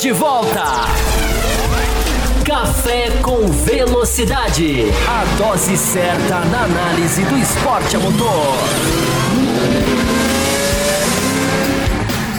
de volta. Café com Velocidade. A dose certa na análise do esporte a motor.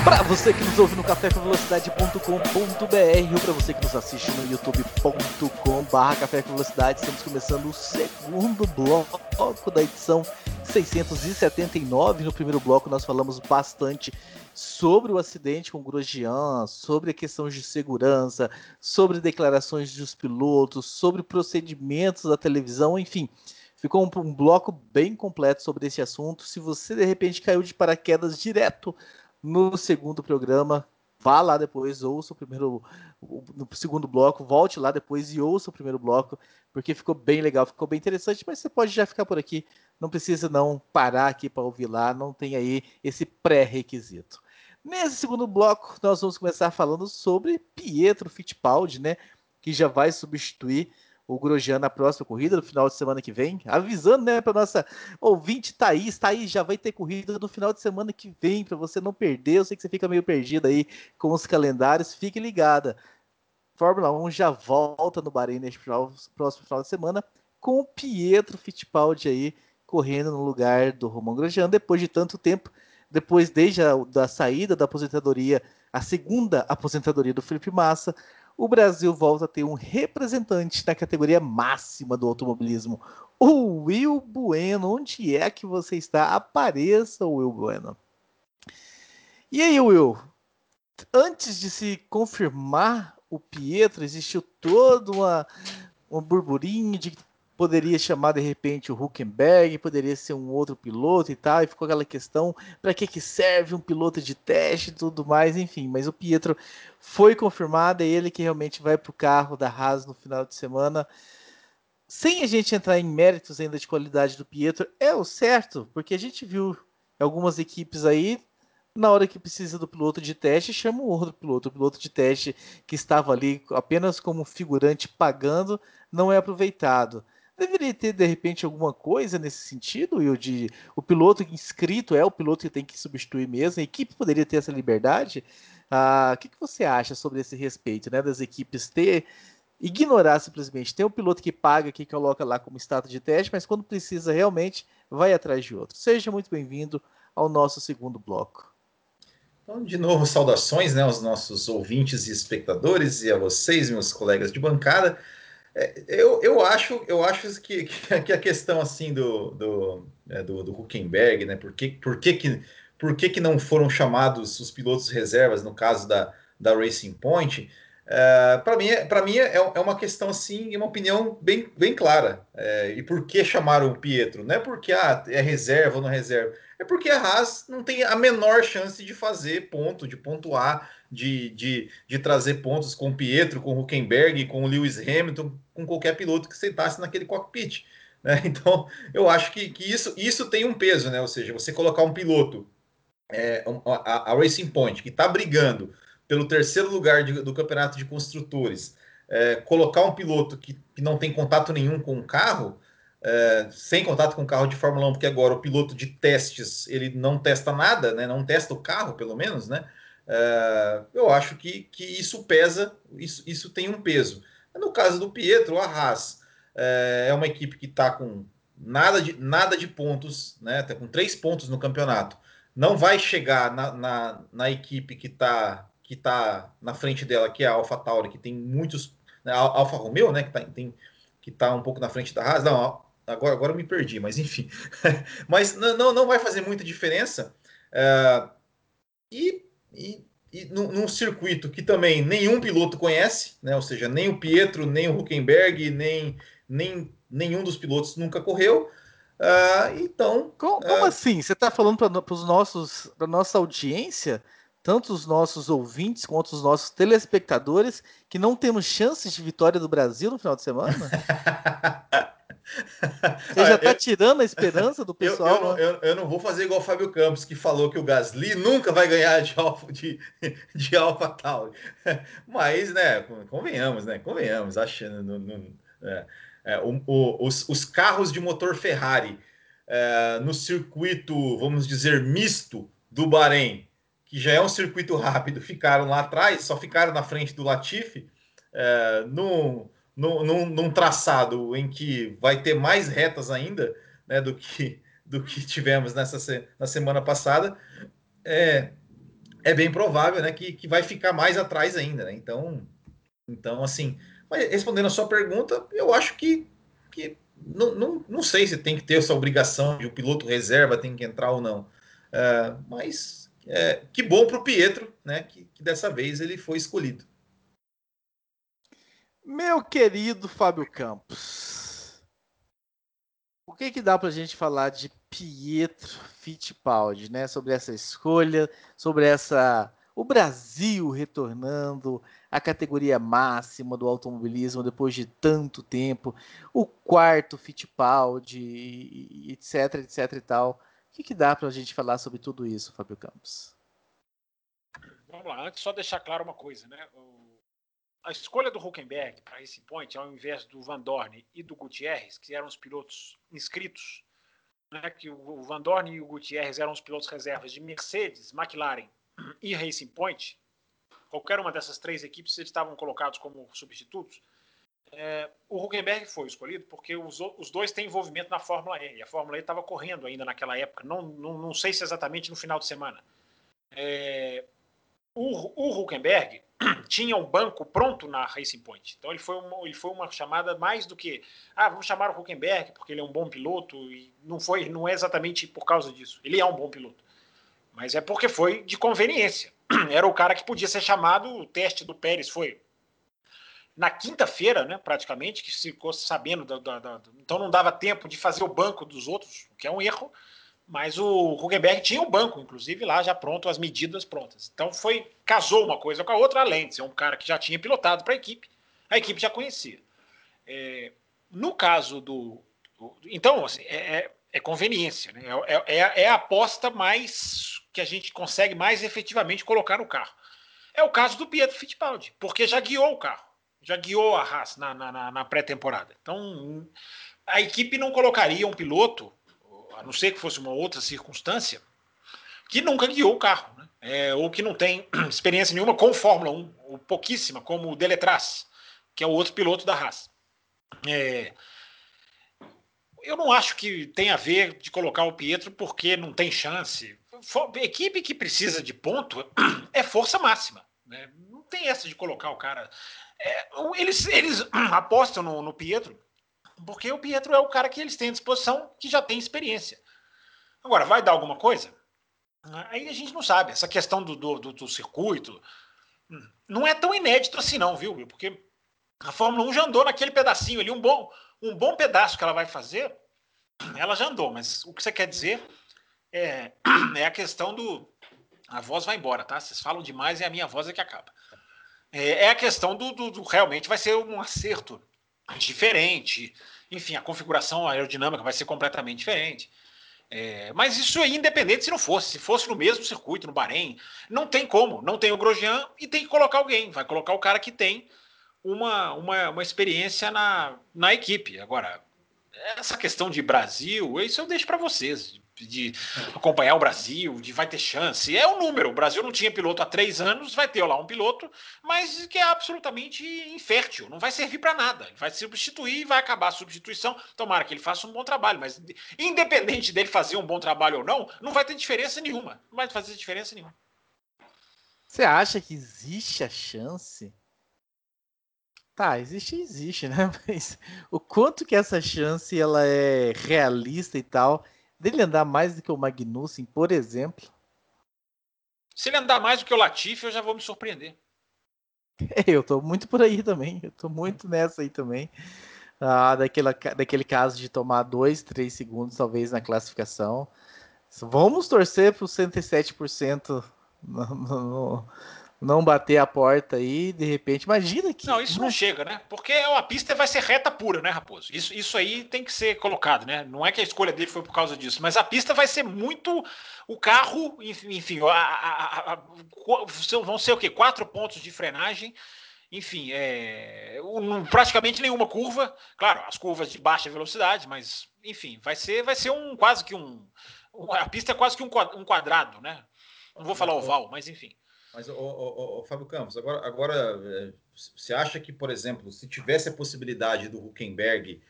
Para você que nos ouve no cafécomvelocidade.com.br ou para você que nos assiste no youtube.com/barra Café com Velocidade, estamos começando o segundo bloco da edição 679. No primeiro bloco nós falamos bastante sobre o acidente com o Grosjean, sobre a questão de segurança, sobre declarações dos pilotos, sobre procedimentos da televisão, enfim. Ficou um, um bloco bem completo sobre esse assunto. Se você de repente caiu de paraquedas direto no segundo programa. Vá lá depois, ouça o primeiro, no segundo bloco, volte lá depois e ouça o primeiro bloco, porque ficou bem legal, ficou bem interessante, mas você pode já ficar por aqui, não precisa não parar aqui para ouvir lá, não tem aí esse pré-requisito. Nesse segundo bloco, nós vamos começar falando sobre Pietro Fittipaldi, né, que já vai substituir o Grosjean na próxima corrida, no final de semana que vem. Avisando, né, para nossa ouvinte Thaís. Thaís já vai ter corrida no final de semana que vem, para você não perder. Eu sei que você fica meio perdido aí com os calendários. Fique ligada. Fórmula 1 já volta no Bahrein neste próximo final de semana com o Pietro Fittipaldi aí correndo no lugar do Romain Grosjean depois de tanto tempo, depois desde a da saída da aposentadoria, a segunda aposentadoria do Felipe Massa, o Brasil volta a ter um representante na categoria máxima do automobilismo. O Will Bueno. Onde é que você está? Apareça, Will Bueno. E aí, Will? Antes de se confirmar o Pietro, existiu todo uma, um burburinho de poderia chamar de repente o Huckenberg, poderia ser um outro piloto e tal, e ficou aquela questão para que, que serve um piloto de teste e tudo mais, enfim. Mas o Pietro foi confirmado, é ele que realmente vai para o carro da Haas no final de semana. Sem a gente entrar em méritos ainda de qualidade do Pietro, é o certo, porque a gente viu algumas equipes aí na hora que precisa do piloto de teste, chama o outro piloto. O piloto de teste que estava ali apenas como figurante pagando não é aproveitado. Deveria ter, de repente, alguma coisa nesse sentido, Will, de o piloto inscrito é o piloto que tem que substituir mesmo, a equipe poderia ter essa liberdade. Ah, o que, que você acha sobre esse respeito, né? Das equipes ter ignorar simplesmente. Tem um piloto que paga, que coloca lá como status de teste, mas quando precisa realmente, vai atrás de outro. Seja muito bem-vindo ao nosso segundo bloco. Então, de novo, saudações né, aos nossos ouvintes e espectadores e a vocês, meus colegas de bancada. É, eu, eu acho, eu acho que, que a questão assim do, do, é, do, do Huckenberg, né? Por, que, por, que, que, por que, que não foram chamados os pilotos reservas no caso da, da Racing Point? É, para mim, para mim é, é uma questão assim, uma opinião bem, bem clara. É, e por que chamaram o Pietro? Não é porque ah, é reserva ou não reserva, é porque a Haas não tem a menor chance de fazer ponto, de pontuar de, de, de trazer pontos com o Pietro, com o Huckenberg, com o Lewis Hamilton, com qualquer piloto que sentasse naquele cockpit. Né? Então, eu acho que, que isso, isso tem um peso, né? Ou seja, você colocar um piloto, é, a, a, Racing Point, que está brigando pelo terceiro lugar de, do campeonato de construtores, é, colocar um piloto que, que não tem contato nenhum com o carro, é, sem contato com o carro de Fórmula 1, porque agora o piloto de testes ele não testa nada, né? Não testa o carro, pelo menos, né? É, eu acho que, que isso pesa, isso, isso tem um peso. No caso do Pietro, a Haas é, é uma equipe que está com nada de, nada de pontos, né? Tá com três pontos no campeonato. Não vai chegar na, na, na equipe que está que tá na frente dela, que é a Alpha Tauri, que tem muitos. Né, a Alfa Romeo, né? Que está que tá um pouco na frente da Haas. Não, agora, agora eu me perdi, mas enfim. mas não, não vai fazer muita diferença. É, e e, e num, num, circuito que também nenhum piloto conhece, né? Ou seja, nem o Pietro, nem o Huckenberg, nem, nem nenhum dos pilotos nunca correu. Uh, então. Como, como uh, assim? Você está falando para os nossos, para nossa audiência, tanto os nossos ouvintes quanto os nossos telespectadores, que não temos chances de vitória do Brasil no final de semana? Você já está tirando a esperança do pessoal? Eu, eu, não, eu, eu, não vou fazer igual o Fábio Campos, que falou que o Gasly nunca vai ganhar de Alfa, de, de Alpha Tauri. Mas, né, convenhamos, né? Convenhamos, achando. No, no, é, é, o, o, os, os, carros de motor Ferrari é, no circuito, vamos dizer, misto do Bahrein, que já é um circuito rápido, ficaram lá atrás, só ficaram na frente do Latifi, é, no, num, num, traçado em que vai ter mais retas ainda né, do, que, do que tivemos nessa na semana passada, é, é bem provável né, que, que vai ficar mais atrás ainda. Né? Então, então, assim, respondendo a sua pergunta, eu acho que, que não, não, não sei se tem que ter essa obrigação de o piloto reserva tem que entrar ou não. É, mas é, que bom para o Pietro, né? Que, que, dessa vez ele foi escolhido. Meu querido Fábio Campos, o que, que dá para a gente falar de Pietro Fittipaldi, né? Sobre essa escolha, sobre essa o Brasil retornando à categoria máxima do automobilismo depois de tanto tempo, o quarto Fittipaldi, etc, etc e tal. O que, que dá para a gente falar sobre tudo isso, Fábio Campos? Vamos lá, antes só deixar claro uma coisa, né? O, a escolha do Huckenberg para esse point, ao invés do Van Dorn e do Gutierrez, que eram os pilotos inscritos, né? que o Van Dorn e o Gutierrez eram os pilotos reservas de Mercedes, McLaren e Racing Point, qualquer uma dessas três equipes eles estavam colocados como substitutos. É, o Huckenberg foi escolhido porque os, os, dois têm envolvimento na Fórmula E. A Fórmula E estava correndo ainda naquela época. Não, não, não, sei se exatamente no final de semana. É, o, o tinha um banco pronto na Racing Point. Então ele foi, uma, ele foi uma chamada mais do que ah, vamos chamar o Huckenberg porque ele é um bom piloto e não foi, não é exatamente por causa disso. Ele é um bom piloto mas é porque foi de conveniência. Era o cara que podia ser chamado, o teste do Pérez foi na quinta-feira, né, praticamente, que ficou sabendo, da, da, da, então não dava tempo de fazer o banco dos outros, o que é um erro, mas o Huckenberg tinha o um banco, inclusive, lá já pronto, as medidas prontas. Então foi, casou uma coisa com a outra, além de ser um cara que já tinha pilotado para a equipe, a equipe já conhecia. É, no caso do. Então, assim, é, é é conveniência, né? É, é, é, a aposta mais que a gente consegue mais efetivamente colocar no carro. É o caso do Pietro Fittipaldi, porque já guiou o carro, já guiou a Haas na, na, na pré-temporada. Então, a equipe não colocaria um piloto, a não ser que fosse uma outra circunstância, que nunca guiou o carro, né? é, ou que não tem experiência nenhuma com Fórmula 1, ou pouquíssima, como o Deletraz, que é o outro piloto da Haas. É, eu não acho que tem a ver de colocar o Pietro porque não tem chance. Equipe que precisa de ponto é força máxima. Né? Não tem essa de colocar o cara. É, eles, eles apostam no, no, Pietro porque o Pietro é o cara que eles têm à disposição que já tem experiência. Agora, vai dar alguma coisa? Aí a gente não sabe. Essa questão do, do, do, do circuito hum, não é tão inédito assim, não, viu? Porque a Fórmula 1 já andou naquele pedacinho ali, um bom, um bom pedaço que ela vai fazer, ela já andou, mas o que você quer dizer é, é a questão do. A voz vai embora, tá? Vocês falam demais e a minha voz é que acaba. É, é a questão do, do, do, Realmente vai ser um acerto diferente. Enfim, a configuração aerodinâmica vai ser completamente diferente. É, mas isso é independente se não fosse. Se fosse no mesmo circuito, no Bahrein, não tem como. Não tem o Grosjean e tem que colocar alguém. Vai colocar o cara que tem uma, uma, uma experiência na, na equipe. Agora, essa questão de Brasil, isso eu deixo para vocês. De acompanhar o Brasil, de vai ter chance. É o um número. O Brasil não tinha piloto há três anos, vai ter lá um piloto, mas que é absolutamente infértil, não vai servir para nada. Ele vai substituir e vai acabar a substituição. Tomara que ele faça um bom trabalho, mas independente dele fazer um bom trabalho ou não, não vai ter diferença nenhuma. Não vai fazer diferença nenhuma. Você acha que existe a chance Tá, existe, existe, né? Mas o quanto que essa chance ela é realista e tal, dele andar mais do que o Magnussen, por exemplo? Se ele andar mais do que o Latifi, eu já vou me surpreender. É, eu tô muito por aí também. Eu tô muito nessa aí também. Ah, daquela, daquele caso de tomar dois, três segundos, talvez, na classificação. Vamos torcer para os 107% no, no, no, não bater a porta aí, de repente, imagina que. Não, isso não chega, né? Porque a pista vai ser reta pura, né, Raposo? Isso, isso aí tem que ser colocado, né? Não é que a escolha dele foi por causa disso, mas a pista vai ser muito. O carro, enfim, a, a, a, vão ser o quê? Quatro pontos de frenagem. Enfim, é, um, praticamente nenhuma curva. Claro, as curvas de baixa velocidade, mas enfim, vai ser, vai ser um quase que um. A pista é quase que um quadrado, né? Não vou falar oval, mas enfim. Mas, o, o, o, Fábio Campos, agora, agora é, você acha que, por exemplo, se tivesse a possibilidade do Huckenberg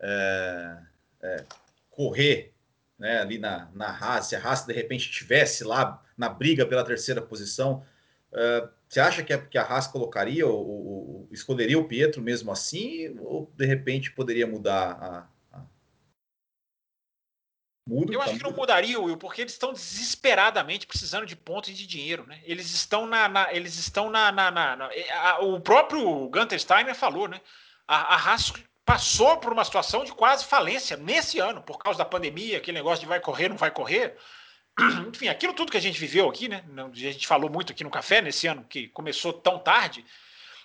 é, é, correr né, ali na, na Haas, se a Haas de repente tivesse lá na briga pela terceira posição, é, você acha que a, que a Haas colocaria ou, ou, escolheria o Pietro mesmo assim, ou de repente poderia mudar Muda, eu acho que não mudaria, Will, porque eles estão desesperadamente precisando de pontos e de dinheiro, né? Eles estão na, na eles estão na, na, na, na a, o próprio Gunter Steiner falou, né? A, a Haas passou por uma situação de quase falência nesse ano por causa da pandemia, aquele negócio de vai correr, não vai correr. Enfim, aquilo tudo que a gente viveu aqui, né? A gente falou muito aqui no café nesse ano que começou tão tarde.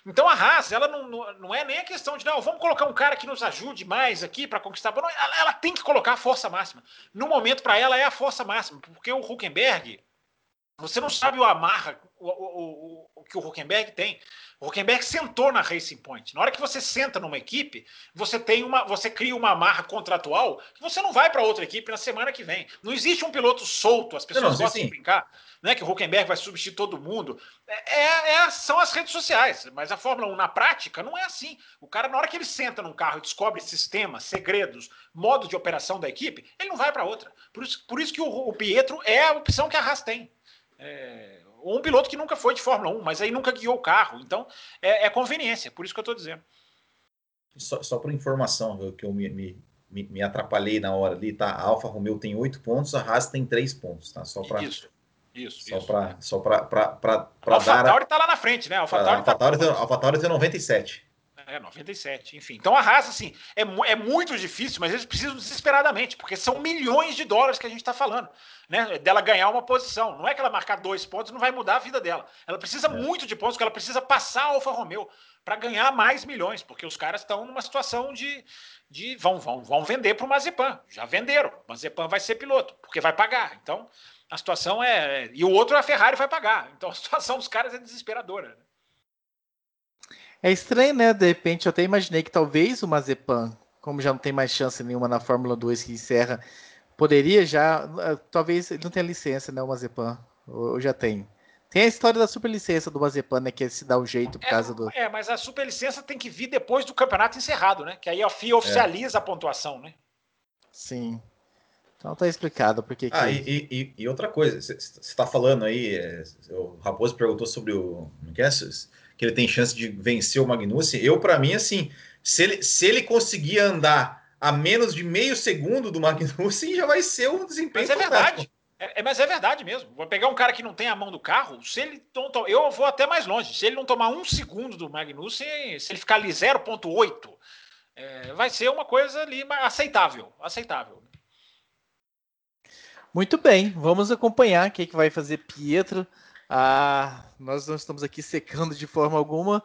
Então a Haas, ela não, não é nem a questão de, não, vamos colocar um cara que nos ajude mais aqui para conquistar. Não, ela, ela, tem que colocar a força máxima. No momento, para ela, é a força máxima, porque o Huckenberg, você não sabe o amarra o, o, o, o que o Huckenberg tem. O Huckenberg sentou na Racing Point. Na hora que você senta numa equipe, você tem uma, você cria uma amarra contratual que você não vai para outra equipe na semana que vem. Não existe um piloto solto. As pessoas não, gostam sim. de brincar né, que o Huckenberg vai substituir todo mundo. É, é, é, são as redes sociais, mas a Fórmula 1 na prática não é assim. O cara, na hora que ele senta num carro e descobre sistemas, segredos, modo de operação da equipe, ele não vai para outra. Por isso, por isso que o, o, Pietro é a opção que a Haas tem. É, um piloto que nunca foi de Fórmula 1, mas aí nunca guiou o carro. Então, é, é conveniência, por isso que eu estou dizendo. Só, só por informação, que eu me, me, me, atrapalhei na hora ali, tá? A Alfa Romeo tem oito pontos, a Haas tem três pontos, tá? Só para isso, só isso. Para só para para dar. A tá lá na frente, né? A AlphaTauri, tá, tem, AlphaTauri tem 97. É, 97, enfim. Então a Haas, assim, é, é muito difícil, mas eles precisam desesperadamente, porque são milhões de dólares que a gente está falando, né? Dela ganhar uma posição. Não é que ela marcar dois pontos não vai mudar a vida dela. Ela precisa é. muito de pontos, porque ela precisa passar a Alfa Romeo para ganhar mais milhões, porque os caras estão numa situação de. de vão, vão, vão vender para o Mazepan. Já venderam. O Mazepan vai ser piloto, porque vai pagar. Então, a situação é. E o outro a Ferrari vai pagar. Então a situação dos caras é desesperadora. Né? É estranho, né? De repente eu até imaginei que talvez o Mazepan, como já não tem mais chance nenhuma na Fórmula 2 que encerra, poderia já. Eh, talvez ele não tenha licença, né? O Mazepan. Ou já tem. Tem a história da superlicença do Mazepan, né? Que é se dá um jeito por é, causa do. É, mas a superlicença tem que vir depois do campeonato encerrado, né? Que aí a FIA oficializa é. a pontuação, né? Sim. Então tá explicado porque. Ah, e, e, e, outra coisa, você está falando aí, é, o Raposo perguntou sobre o. Não quer, que ele tem chance de vencer o Magnussen. Eu, para mim, assim, se ele, se ele conseguir andar a menos de meio segundo do Magnussen, já vai ser um desempenho. Mas é verdade. É, é, mas é verdade mesmo. Vou pegar um cara que não tem a mão do carro, se ele não eu vou até mais longe. Se ele não tomar um segundo do Magnussen, se ele ficar ali 0,8, é, vai ser uma coisa ali aceitável. Aceitável. Muito bem, vamos acompanhar o que, que vai fazer Pietro. Ah, nós não estamos aqui secando de forma alguma,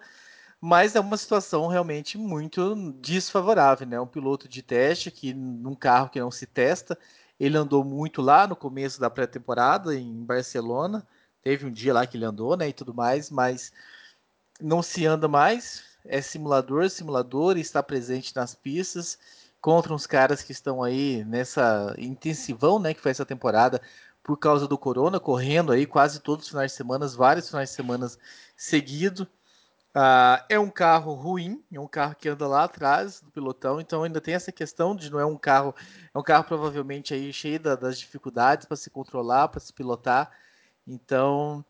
mas é uma situação realmente muito desfavorável, né? Um piloto de teste que num carro que não se testa, ele andou muito lá no começo da pré-temporada em Barcelona, teve um dia lá que ele andou, né, e tudo mais, mas não se anda mais, é simulador, simulador, está presente nas pistas. Contra uns caras que estão aí nessa intensivão, né, que foi essa temporada por causa do corona, correndo aí quase todos os finais de semana, vários finais de semana seguido. Uh, é um carro ruim, é um carro que anda lá atrás do pilotão, então ainda tem essa questão de não é um carro, é um carro provavelmente aí cheio da, das dificuldades para se controlar, para se pilotar. Então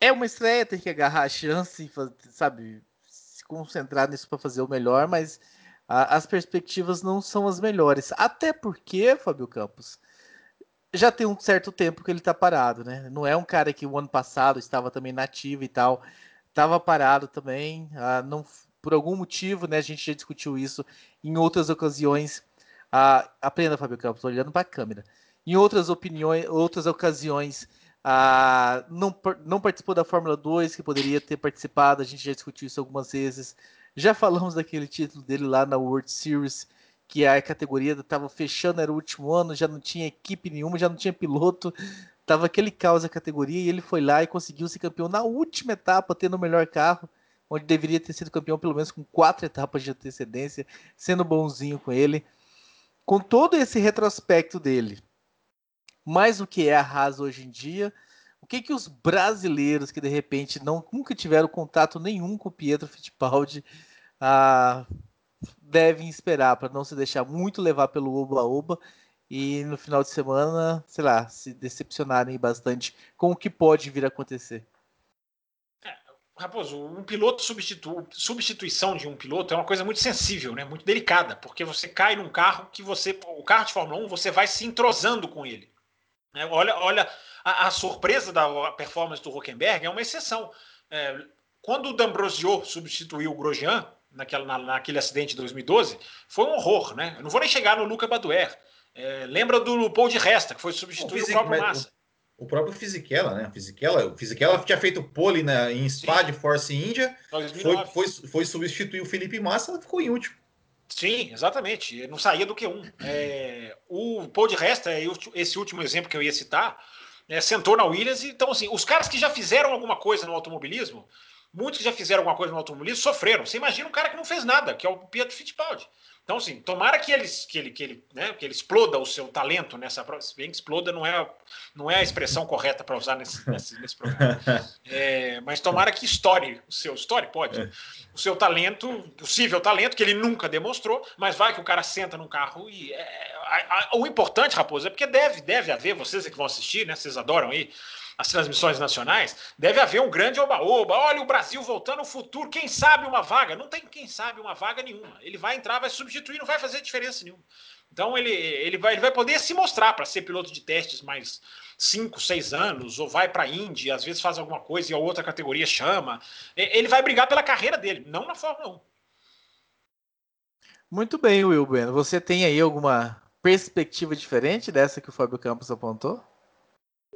é uma estreia, tem que agarrar a chance, sabe, se concentrar nisso para fazer o melhor, mas as perspectivas não são as melhores. Até porque, Fábio Campos, já tem um certo tempo que ele está parado, né? Não é um cara que o ano passado estava também nativo e tal, estava parado também, ah, não, por algum motivo, né? A gente já discutiu isso em outras ocasiões. Ah, aprenda, Fábio Campos, olhando para a câmera. Em outras opiniões, outras ocasiões, ah, não, não participou da Fórmula 2, que poderia ter participado, a gente já discutiu isso algumas vezes. Já falamos daquele título dele lá na World Series, que a categoria estava fechando, era o último ano, já não tinha equipe nenhuma, já não tinha piloto, tava aquele caos a categoria e ele foi lá e conseguiu ser campeão na última etapa, tendo o melhor carro, onde deveria ter sido campeão pelo menos com quatro etapas de antecedência, sendo bonzinho com ele. Com todo esse retrospecto dele, mais o que é a Haas hoje em dia, o que que os brasileiros que de repente não nunca tiveram contato nenhum com o Pietro Fittipaldi ah, devem esperar para não se deixar muito levar pelo oba-oba e no final de semana, sei lá, se decepcionarem bastante com o que pode vir a acontecer. É, Raposo, um piloto substitu... substituição de um piloto é uma coisa muito sensível, né? muito delicada, porque você cai num carro que você, o carro de Fórmula 1, você vai se entrosando com ele. É, olha, olha a, a, surpresa da performance do Huckenberg é uma exceção. É, quando o D'Ambrosio substituiu o Grosjean, naquela, na, naquele acidente de 2012, foi um horror. Né? Eu não vou nem chegar no Luca Baduer. É, lembra do Paul de Resta, que foi substituir o, o próprio Massa. O, o, próprio Fisichella, né? Fisichella, o Fisichella tinha feito pole na, em Spa de Force India, foi, foi, foi, substituir o Felipe Massa, ficou em último. Sim, exatamente. Não saía do Q1. É, o Paul de Resta, esse último exemplo que eu ia citar, é, sentou na Williams. Então, assim, os caras que já fizeram alguma coisa no automobilismo, muitos que já fizeram alguma coisa no automobilismo, sofreram. Você imagina um cara que não fez nada, que é o Pietro Fittipaldi. Então, assim, tomara que ele, que ele, que ele, né, que ele exploda o seu talento nessa prova. Se bem que exploda não é, não é a expressão correta para usar nesse, nesse, nesse programa. É, mas tomara que estoure o seu. Estoure, pode. É. O seu talento, possível talento, que ele nunca demonstrou, mas vai que o cara senta num carro e. É, a, a, o importante, Raposo, é porque deve, deve haver, vocês que vão assistir, né? Vocês adoram aí as transmissões nacionais, deve haver um grande oba-oba. Olha o Brasil voltando ao futuro. Quem sabe uma vaga? Não tem quem sabe uma vaga nenhuma. Ele vai entrar, vai substituir, não vai fazer diferença nenhuma. Então ele, ele, vai, ele vai poder se mostrar para ser piloto de testes mais 5, 6 anos, ou vai para a Indy, às vezes faz alguma coisa e a outra categoria chama. Ele vai brigar pela carreira dele, não na Fórmula 1. Muito bem, Will Bueno. Você tem aí alguma perspectiva diferente dessa que o Fábio Campos apontou?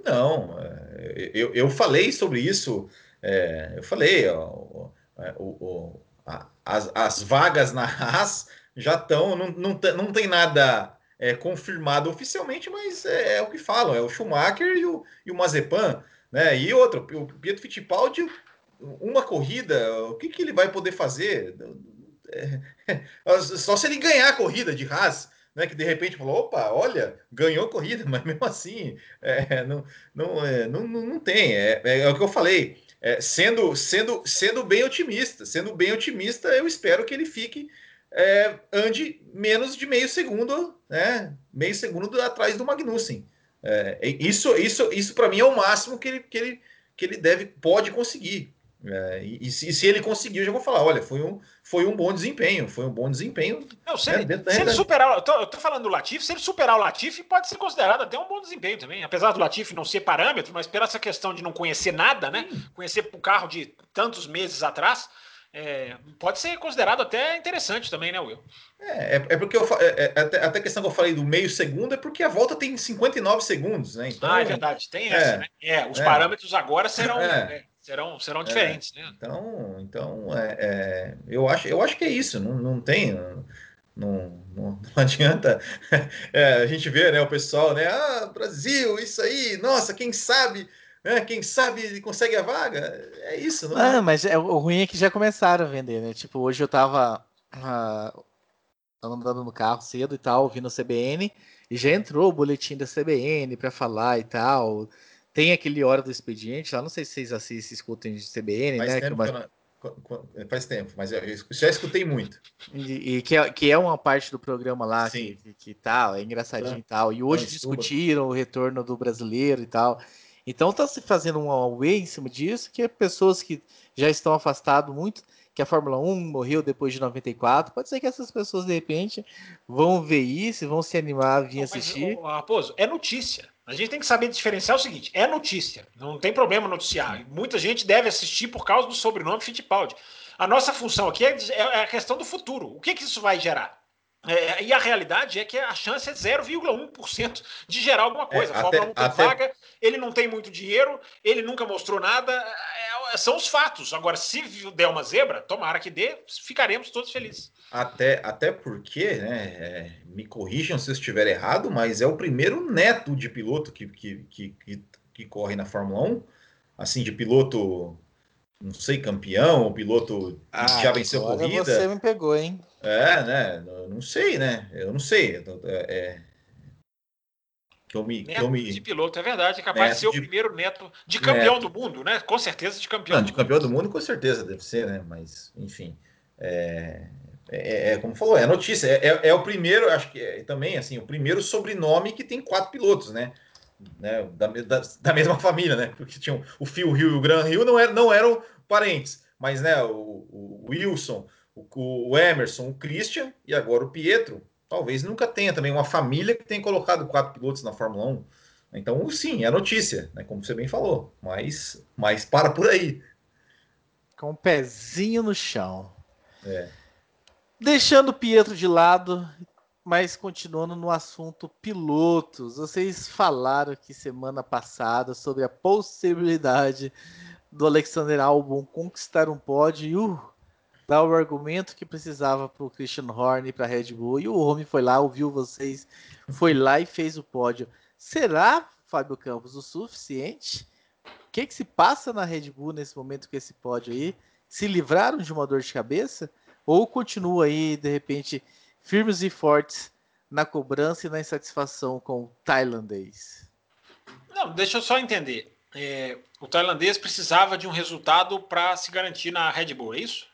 Não, é, eu, eu falei sobre isso, é, eu falei, ó, o, é, o, a, as, as vagas na Haas já estão, não, não, não tem nada é, confirmado oficialmente, mas é, é, o que falam, é o Schumacher e o, e o Mazepan, né? E outro, o Pietro Fittipaldi, uma corrida, o que, que ele vai poder fazer? É, só se ele ganhar a corrida de Haas, né, que de repente falou, opa, olha, ganhou corrida, mas mesmo assim é, não, não, é, não, não tem. É, é, é, o que eu falei. É, sendo, sendo, sendo bem otimista, sendo bem otimista, eu espero que ele fique é, ande menos de meio segundo, né, meio segundo atrás do Magnussen. Isso, isso, isso para mim é o máximo que ele, que ele, que ele deve, pode conseguir. É, e, e, se, se, ele conseguir, eu já vou falar: olha, foi um, foi um bom desempenho, foi um bom desempenho. Não, se, né, ele, se ele superar, eu tô, eu tô, falando do Latifi, se ele superar o Latifi, pode ser considerado até um bom desempenho também. Apesar do Latifi não ser parâmetro, mas pela essa questão de não conhecer nada, né? Conhecer o carro de tantos meses atrás, é, pode ser considerado até interessante também, né, Will? É, é, é porque eu, é, é, até, até a questão que eu falei do meio segundo é porque a volta tem 59 segundos, né? Então, ah, é verdade, tem essa, é, né? É, os parâmetros agora serão. Né, serão, serão diferentes, né? Então, então eu, acho, eu acho que é isso, não, não tem. Não, não, não adianta a gente ver né, o pessoal, né? Ah, Brasil, isso aí, nossa, quem sabe é, quem sabe ele consegue a vaga. É isso, não é? Ah, mas é, o ruim é que já começaram a vender, né? Tipo, hoje eu tava uh, andando no carro cedo e tal, ouvindo o CBN, e já entrou o boletim da CBN para falar e tal. Tem aquele hora do expediente lá, não sei se vocês assistem, escutem de CBN, faz né? Tempo que uma... Faz tempo, mas eu já escutei muito. E, e que, é, que é uma parte do programa lá Sim. que, que, que tal, é engraçadinho e tal. E hoje discutiram o retorno do brasileiro e tal. Então está se fazendo um away em cima disso, que é pessoas que já estão afastadas muito, que a Fórmula 1 morreu depois de 94. Pode ser que essas pessoas, de repente, vão ver isso, vão se animar a vir Não, assistir. Mas, Raposo, é notícia. A gente tem que saber diferenciar o seguinte: é notícia, não tem problema noticiar. Muita gente deve assistir por causa do sobrenome Fittipaldi. A nossa função aqui é, é a questão do futuro. O que, que isso vai gerar? É, e a realidade é que a chance é 0,1% de gerar alguma coisa. É, a Fórmula 1 tem até... vaga, ele não tem muito dinheiro, ele nunca mostrou nada. É, é, são os fatos. Agora, se der uma zebra, tomara que dê, ficaremos todos felizes. Até, até porque, né, é, me corrijam se eu estiver errado, mas é o primeiro neto de piloto que, que, que, que, que corre na Fórmula 1. Assim, de piloto não sei, campeão, o piloto ah, já venceu corrida. Você me pegou, hein? É, né? Não sei, né? Eu não sei. É... que eu me, neto que eu me... de piloto, é verdade. É capaz de ser de... o primeiro neto de campeão neto. do mundo, né? Com certeza de campeão. Não, de campeão do mundo, com certeza deve ser, né? Mas, enfim. É, é, é como falou, é a notícia. É, é, é, o primeiro, acho que é, também, assim, o primeiro sobrenome que tem quatro pilotos, né? Né? Da, da, da, mesma família, né? Porque tinham o Phil Hill e o Gran Hill não, era, não eram parentes, mas, né? O, o Wilson, o, o Emerson, o Christian e agora o Pietro talvez nunca tenha também uma família que tenha colocado quatro pilotos na Fórmula 1. Então, sim, é notícia, né, como você bem falou, mas, mas para por aí. Com o um pezinho no chão. É. Deixando o Pietro de lado, mas continuando no assunto pilotos. Vocês falaram aqui semana passada sobre a possibilidade do Alexander Albon conquistar um pódio e uh, dar o argumento que precisava para o Christian Horner para a Red Bull. E o homem foi lá, ouviu vocês, foi lá e fez o pódio. Será, Fábio Campos, o suficiente? O que, que se passa na Red Bull nesse momento com esse pódio aí? Se livraram de uma dor de cabeça? Ou continua aí, de repente, firmes e fortes na cobrança e na insatisfação com o tailandês? Não, deixa eu só entender. É, o tailandês precisava de um resultado para se garantir na Red Bull, é isso?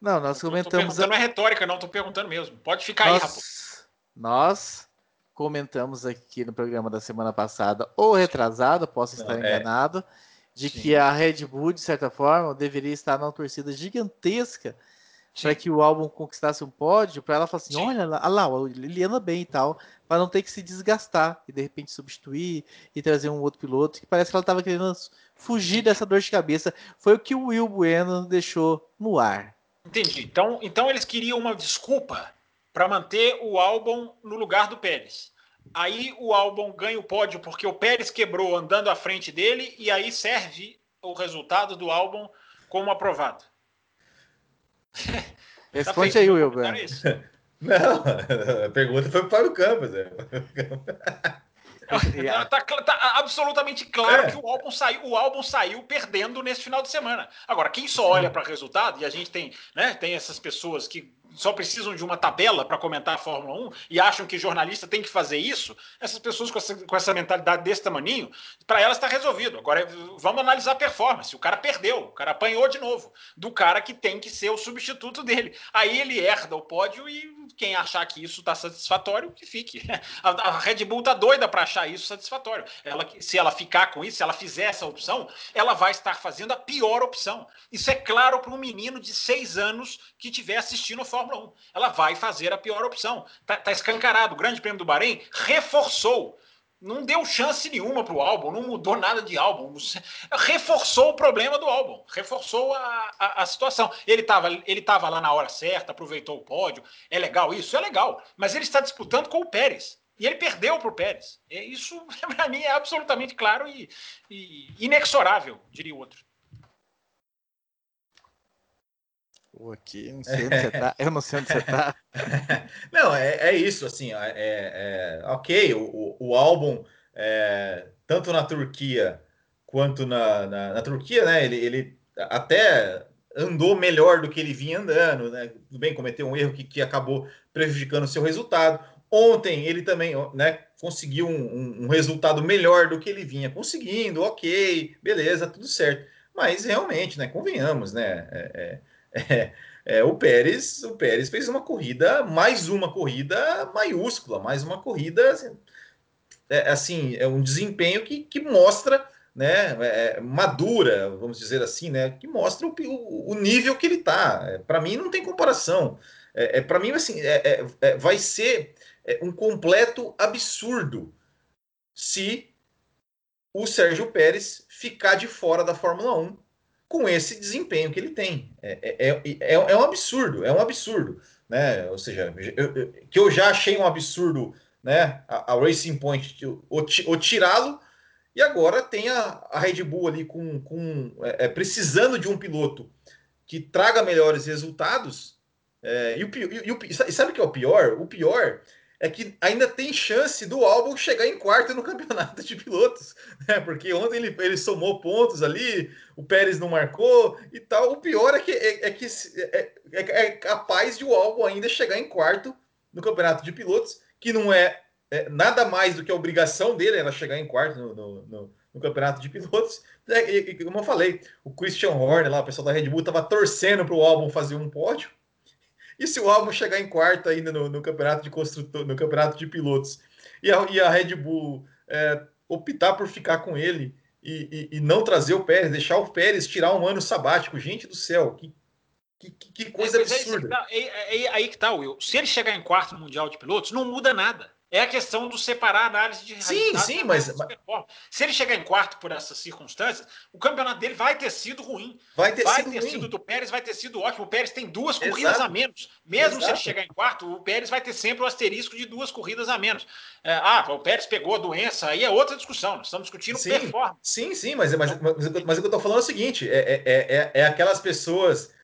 Não, nós comentamos. Não é retórica, não, estou perguntando mesmo. Pode ficar nós, aí, rapaz. Nós comentamos aqui no programa da semana passada, ou retrasado, posso estar não, é. enganado, é. de Sim. que a Red Bull, de certa forma, deveria estar numa torcida gigantesca para que o álbum conquistasse um pódio, para ela falar assim: Sim. olha lá, lá, ele anda bem e tal, para não ter que se desgastar e de repente substituir e trazer um outro piloto, que parece que ela estava querendo fugir dessa dor de cabeça. Foi o que o Will Bueno deixou no ar. Entendi. Então, então eles queriam uma desculpa para manter o álbum no lugar do Pérez. Aí o álbum ganha o pódio porque o Pérez quebrou andando à frente dele e aí serve o resultado do álbum como aprovado. Responde tá aí, Wilber. Não, a pergunta foi para o Campos. Né? tá, tá, absolutamente claro é. que o álbum saiu, o álbum saiu perdendo nesse final de semana. Agora, quem só olha para o resultado, e a gente tem, né, tem essas pessoas que só precisam de uma tabela para comentar a Fórmula 1 e acham que jornalista tem que fazer isso, essas pessoas com essa, com essa mentalidade desse tamanho, para elas está resolvido. Agora vamos analisar a performance. O cara perdeu, o cara apanhou de novo do cara que tem que ser o substituto dele. Aí ele herda o pódio e quem achar que isso está satisfatório, que fique. A, a Red Bull tá doida para achar isso satisfatório. Ela, se ela ficar com isso, se ela fizer essa opção, ela vai estar fazendo a pior opção. Isso é claro para um menino de seis anos que estiver assistindo a Fórmula 1. Ela vai fazer a pior opção. Está tá escancarado. O Grande Prêmio do Bahrein reforçou não deu chance nenhuma para o álbum, não mudou nada de álbum, reforçou o problema do álbum, reforçou a, a, a, situação. Ele estava ele tava lá na hora certa, aproveitou o pódio, é legal isso? É legal, mas ele está disputando com o Pérez. E ele perdeu para o Pérez. Isso, para mim, é absolutamente claro e, e inexorável, diria o outro. Pô, aqui, não sei onde você tá. Eu não sei onde você tá. não, é, é isso, assim, é, é, ok, o, o álbum, é, tanto na Turquia quanto na, na, na, Turquia, né, ele, ele até andou melhor do que ele vinha andando, né, tudo bem, cometeu um erro que, que acabou prejudicando o seu resultado. Ontem ele também, né, conseguiu um, um, um resultado melhor do que ele vinha conseguindo, ok, beleza, tudo certo. Mas realmente, né, convenhamos, né, é, é é, é, o Pérez, o Pérez fez uma corrida, mais uma corrida maiúscula, mais uma corrida assim, é, assim, é um desempenho que, que mostra, né, é, madura, vamos dizer assim, né, que mostra o, o, nível que ele está. É, Para mim não tem comparação. É, é Para mim assim, é, vai ser um completo absurdo se o Sérgio Pérez ficar de fora da Fórmula 1 com esse desempenho que ele tem. É, é, é, é, é um absurdo, é um absurdo. Né? Ou seja, eu, eu, que eu já achei um absurdo né? a, a Racing Point o, tirá-lo, e agora tem a, a, Red Bull ali com, com é, é precisando de um piloto que traga melhores resultados. É, e, o, e, o, e sabe o que é o pior? O pior é que ainda tem chance do álbum chegar em quarto no campeonato de pilotos, né? Porque ontem ele, ele somou pontos ali, o Pérez não marcou e tal. O pior é que é, é que é, é, é, capaz de o álbum ainda chegar em quarto no campeonato de pilotos, que não é é, nada mais do que a obrigação dele era chegar em quarto no, no, no, no campeonato de pilotos. É, e, e, como eu falei, o Christian Horner, lá, o pessoal da Red Bull, estava torcendo para o álbum fazer um pódio. E se o álbum chegar em quarto ainda no, no campeonato de construtor, no campeonato de pilotos, e a, e a Red Bull é, optar por ficar com ele e, e, e, não trazer o Pérez, deixar o Pérez tirar um ano sabático, gente do céu, que, que, que coisa é, absurda. É, é, é, aí que tá, Will. Se ele chegar em quarto no Mundial de Pilotos, não muda nada. É a questão do separar a análise de Sim, sim, mas, Se ele chegar em quarto por essas circunstâncias, o campeonato dele vai ter sido ruim. Vai ter, vai sido, ter ruim. sido do Pérez, vai ter sido ótimo. O Pérez tem duas Exato. corridas a menos. Mesmo Exato. se ele chegar em quarto, o Pérez vai ter sempre o asterisco de duas corridas a menos. É, ah, o Pérez pegou a doença, aí é outra discussão. Nós estamos discutindo sim, performance. Sim, sim, mas, mas, mas, mas o que eu estou falando é o seguinte: é, é, é, é aquelas pessoas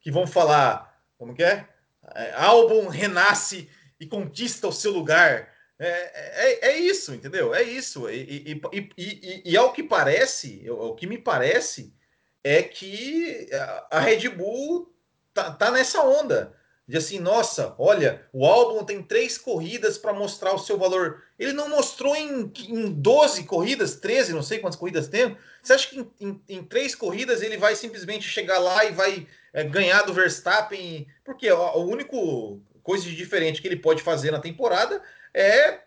que vão falar, como que é? é álbum renasce e conquista o seu lugar é, é, é, isso, entendeu? É isso. E, e, e, e, ao que parece, o que me parece, é que a Red Bull tá, tá nessa onda. De assim, nossa, olha, o álbum tem três corridas para mostrar o seu valor. Ele não mostrou em, em 12 corridas, 13, não sei quantas corridas tem. Você acha que em, em, em três corridas ele vai simplesmente chegar lá e vai é, ganhar do Verstappen? Porque o, o único coisa de diferente que ele pode fazer na temporada é,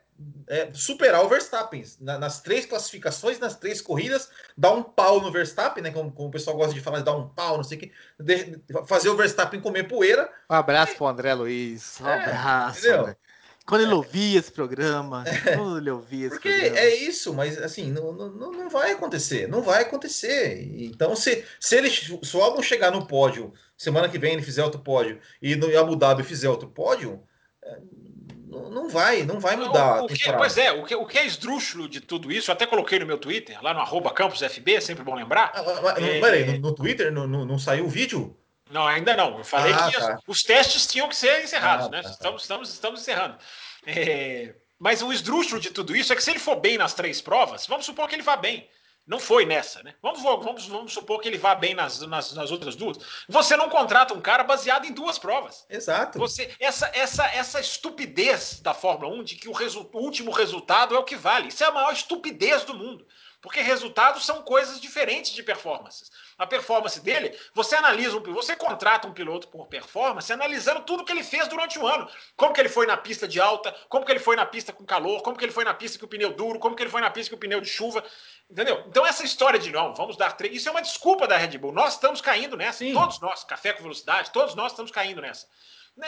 é superar o Verstappen. Na, nas três classificações, nas três corridas, dar um pau no Verstappen, né? Como, como o pessoal gosta de falar, dar um pau, não sei o que. fazer o Verstappen comer poeira. Um abraço e... pro André Luiz. Um é, abraço. Né? Quando ele ouvia esse programa, quando ele ouvia esse Porque programa. é isso, mas assim, não, não, não vai acontecer, não vai acontecer. Então, se, se, ele, se o álbum chegar no pódio, semana que vem ele fizer outro pódio, e no Abu Dhabi fizer outro pódio, é, não vai, não vai mudar. O, o que, pois é, o que, o que é esdrúxulo de tudo isso, eu até coloquei no meu Twitter, lá no arroba campusfb, é sempre bom lembrar. Ah, mas, é... Peraí, no, no Twitter não, não, não saiu o vídeo? Não, ainda não. Eu falei ah, que tá. os testes tinham que ser encerrados, ah, né? Tá, tá. estamos, estamos, estamos encerrando. É... Mas o esdrúxulo de tudo isso é que se ele for bem nas três provas, vamos supor que ele vá bem. Não foi nessa, né? Vamos, vamos, vamos supor que ele vá bem nas, nas, nas, outras duas. Você não contrata um cara baseado em duas provas. Exato. Você, essa, essa, essa estupidez da Fórmula 1 de que o, resu, o último resultado é o que vale. Isso é a maior estupidez do mundo. Porque resultados são coisas diferentes de performances. A performance dele, você analisa um você contrata um piloto por performance, analisando tudo que ele fez durante o ano. Como que ele foi na pista de alta, como que ele foi na pista com calor, como que ele foi na pista com o pneu duro, como que ele foi na pista com o pneu de chuva. Entendeu? Então, essa história de não, vamos dar três. Isso é uma desculpa da Red Bull. Nós estamos caindo nessa. Sim. Todos nós, café com velocidade, todos nós estamos caindo nessa.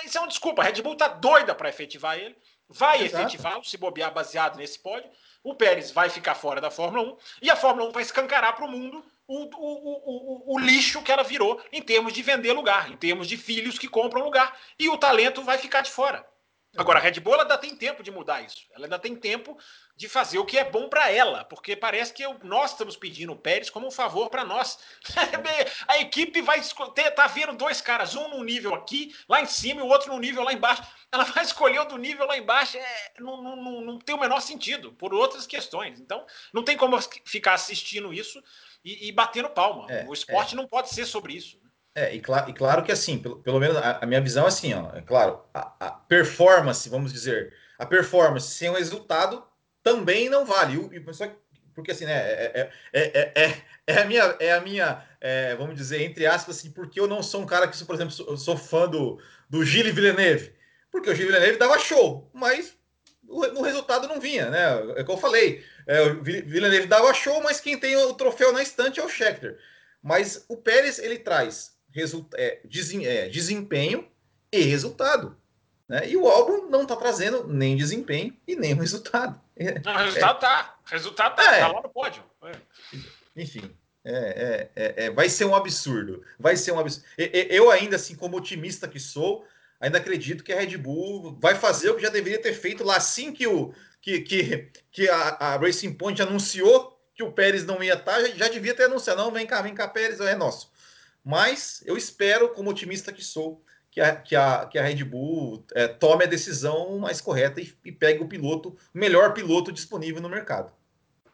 Isso é uma desculpa. A Red Bull está doida para efetivar ele. Vai efetivá-lo, se bobear baseado nesse pódio o Pérez vai ficar fora da Fórmula 1 e a Fórmula 1 vai escancarar para o mundo o, o, o, o, lixo que ela virou em termos de vender lugar, em termos de filhos que compram lugar, e o talento vai ficar de fora. Agora, a Red Bull ainda tem tempo de mudar isso. Ela ainda tem tempo de fazer o que é bom para ela, porque parece que eu, nós estamos pedindo o Pérez como um favor para nós. a equipe vai ter, tá vendo dois caras, um num nível aqui, lá em cima, e o outro num nível lá embaixo. Ela vai escolher o do nível lá embaixo, é, não, não, não, não tem o menor sentido, por outras questões. Então, não tem como ficar assistindo isso e, e batendo palma. É, o esporte é. não pode ser sobre isso. É, e, cl e claro que assim, pelo, pelo menos a, a, minha visão é assim, ó, é claro, a, a, performance, vamos dizer, a performance sem o resultado também não vale. E, só, porque assim, né, é, é, é, é, a minha, é a minha vamos dizer, entre aspas, assim, porque eu não sou um cara que, por exemplo, sou, sou fã do, do Gilles Villeneuve, porque o Gilles Villeneuve dava show, mas o, o resultado não vinha, né, é o que eu falei, o Villeneuve dava show, mas quem tem o troféu na estante é o Scheckter. Mas o Pérez, ele traz é, é, desempenho e resultado. Né? E o álbum não está trazendo nem desempenho e nem resultado. Não, o resultado tá. O resultado tá, é. tá lá no pódio. É. Enfim. É, é, é, vai ser um absurdo. Vai ser um absurdo. Eu, ainda, assim, como otimista que sou, ainda acredito que a Red Bull vai fazer o que já deveria ter feito lá assim que, o, que, que, que a, a Racing Point anunciou que o Pérez não ia estar, tá, já, já devia ter anunciado. Não, vem cá, vem cá, Pérez, é nosso. Mas eu espero, como otimista que sou, que a, que a, que a Red Bull é, tome a decisão mais correta e, e pegue o piloto, o melhor piloto disponível no mercado.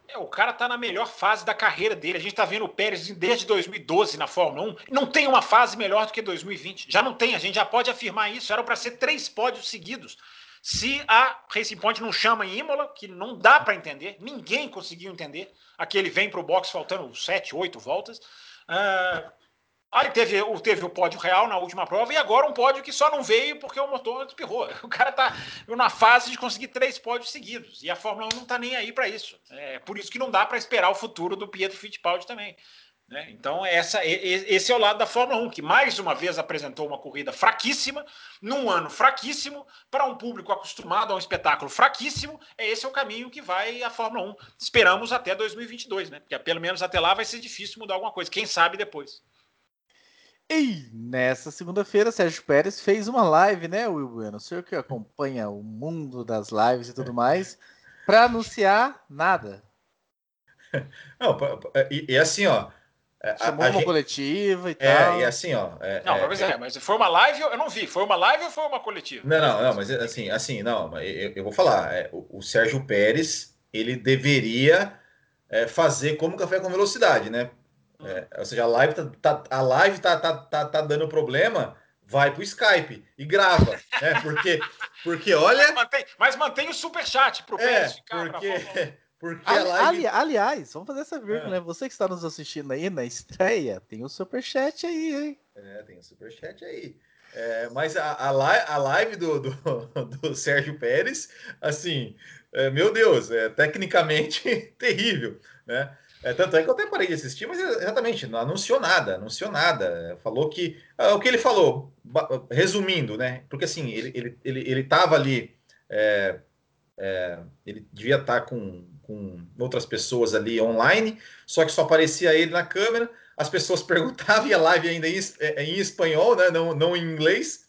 É, o cara tá na melhor fase da carreira dele. A gente tá vendo o Pérez desde 2012 na Fórmula 1. Não tem uma fase melhor do que 2020. Já não tem, a gente já pode afirmar isso. Era para ser três pódios seguidos. se a Racing Point não chama em Imola, que não dá para entender, ninguém conseguiu entender, aquele vem para o box faltando sete, oito voltas. Uh, aí teve, teve o pódio real na última prova e agora um pódio que só não veio porque o motor espirrou. O cara está na fase de conseguir três pódios seguidos e a Fórmula 1 não está nem aí para isso. É por isso que não dá para esperar o futuro do Pietro Fittipaldi também. Né? Então, essa, esse é o lado da Fórmula 1, que mais uma vez apresentou uma corrida fraquíssima, num ano fraquíssimo, para um público acostumado a um espetáculo fraquíssimo. É esse é o caminho que vai a Fórmula 1. Esperamos até 2022, né? Porque pelo menos até lá vai ser difícil mudar alguma coisa. Quem sabe depois. E nessa segunda-feira, Sérgio Pérez fez uma live, né, Will Bueno? O senhor que acompanha o mundo das lives e tudo mais, para anunciar nada. Não, e, e assim, ó, é, Chamou a, a uma gente... coletiva e é, tal. E assim, ó. É, não, mas, é, mas foi uma live, eu não vi. Foi uma live ou foi uma coletiva? Não, não, não, mas assim, assim, não, eu, eu vou falar. É, o, o, Sérgio Pérez, ele deveria é, fazer como café com velocidade, né? Hum. ou seja, a live tá, tá, a live tá, tá, tá, tá dando problema, vai pro Skype e grava, né? Porque, porque olha. Mas mantém, mas mantém o superchat pro Pérez ficar. Porque, Porque ali, live... ali, aliás, vamos fazer essa vírgula, é. né? Você que está nos assistindo aí na estreia, tem o superchat aí, hein? É, tem o superchat aí. É, mas a, a, live, a live do, do, do Sérgio Pérez, assim, é, meu Deus, é tecnicamente terrível, né? É, tanto é que eu até parei de assistir, mas exatamente, não anunciou nada, anunciou nada. Falou que. Ah, o que ele falou, resumindo, né? Porque assim, ele, ele, ele, ele tava ali. É, é, ele devia estar tá com com outras pessoas ali online, só que só aparecia ele na câmera, as pessoas perguntavam e a live ainda em, é, em espanhol, né? não, não em inglês.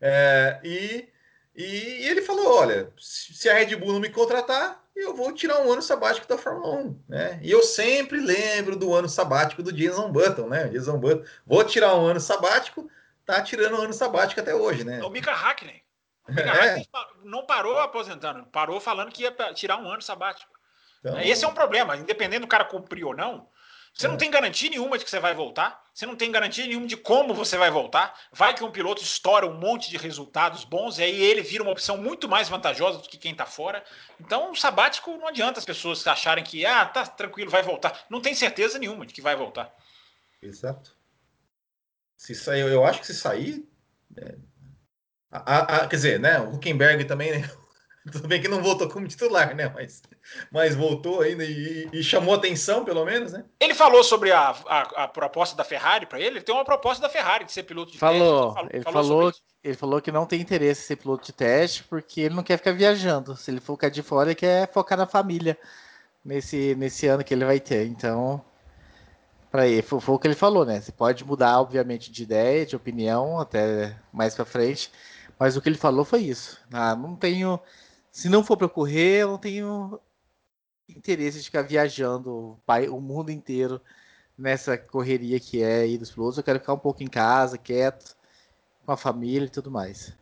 É, e, e ele falou: olha, se a Red Bull não me contratar, eu vou tirar um ano sabático da Fórmula 1. Né? E eu sempre lembro do ano sabático do Jason Button, né? Jason Button, vou tirar um ano sabático, tá tirando um ano sabático até hoje, né? O Mika Hackney. É. Não parou aposentando, parou falando que ia tirar um ano sabático. Então... Esse é um problema, independente do cara cumprir ou não. Você é. não tem garantia nenhuma de que você vai voltar, você não tem garantia nenhuma de como você vai voltar. Vai que um piloto estoura um monte de resultados bons e aí ele vira uma opção muito mais vantajosa do que quem está fora. Então, o sabático não adianta as pessoas acharem que, ah, tá tranquilo, vai voltar. Não tem certeza nenhuma de que vai voltar. Exato. Se sair, eu acho que se sair, é, a, a, quer dizer, né? O Huckenberg também, né? Tudo bem que não voltou como titular, né? Mas, mas voltou ainda e, e chamou atenção, pelo menos, né? Ele falou sobre a, a, a proposta da Ferrari para ele. Ele tem uma proposta da Ferrari de ser piloto de falou, teste. Ele falou, ele falou, ele falou que não tem interesse em ser piloto de teste porque ele não quer ficar viajando. Se ele for ficar de fora, ele quer focar na família nesse, nesse ano que ele vai ter. Então, para ele, foi, foi o que ele falou, né? Você pode mudar, obviamente, de ideia, de opinião até mais para frente mas o que ele falou foi isso. Ah, não tenho. Se não for para correr, eu não tenho interesse de ficar viajando o mundo inteiro nessa correria que é aí dos pilotos. Eu quero ficar um pouco em casa, quieto, com a família e tudo mais.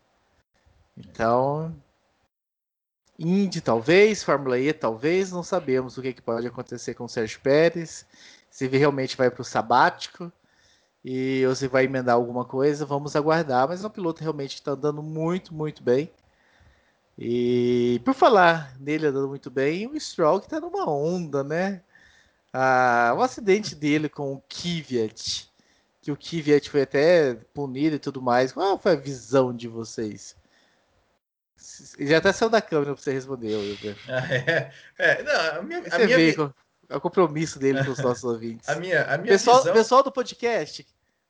Então, Indy talvez, Fórmula E talvez, não sabemos o que, que pode acontecer com o Sérgio Pérez, se ele realmente vai para o sabático e você vai emendar alguma coisa, vamos aguardar. Mas é um piloto realmente que está andando muito, muito bem. E por falar nele andando muito bem, o Stroll que está numa onda, né? Ah, o acidente dele com o Kvyat, que o Kvyat foi até punido e tudo mais. Qual foi a visão de vocês? Ele já até saiu da câmera para você responder, Wilber. é, é, não, a minha, a minha... Vê, é o compromisso dele com os nossos ouvintes. A minha, a minha pessoal, visão... pessoal do podcast,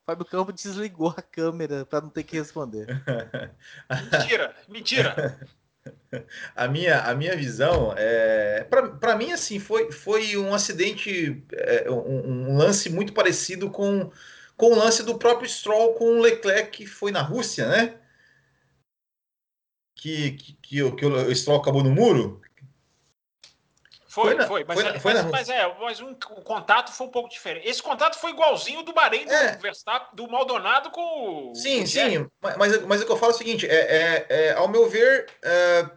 Fábio Campos desligou a câmera para não ter que responder. mentira, mentira. A minha, a minha visão é para mim assim foi, foi um acidente é, um, um, lance muito parecido com, com o lance do próprio Stroll com o Leclerc que foi na Rússia né? Que, que, que, que o Stroll acabou no muro foi, foi, foi, mas, foi, é, foi mas, mas, é, mas um, o contato foi um pouco diferente. Esse contato foi igualzinho do Bahrein do é. Verstappen, do Maldonado com Sim, sim, mas, mas o que eu falo é o seguinte, é, é, é ao meu ver, é,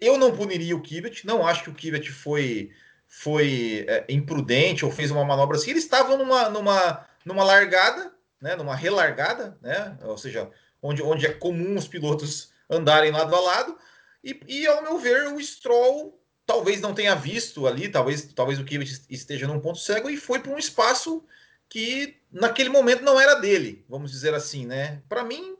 eu não puniria o Kvyat, não acho que o Kvyat foi, foi é, imprudente ou fez uma manobra assim, ele estava numa, numa, numa largada, né, numa relargada, né, ou seja, onde, onde é comum os pilotos andarem lado a lado. E, e, ao meu ver, o Stroll talvez não tenha visto ali, talvez, talvez o Kivet esteja num ponto cego e foi para um espaço que naquele momento não era dele, vamos dizer assim, né? Para mim,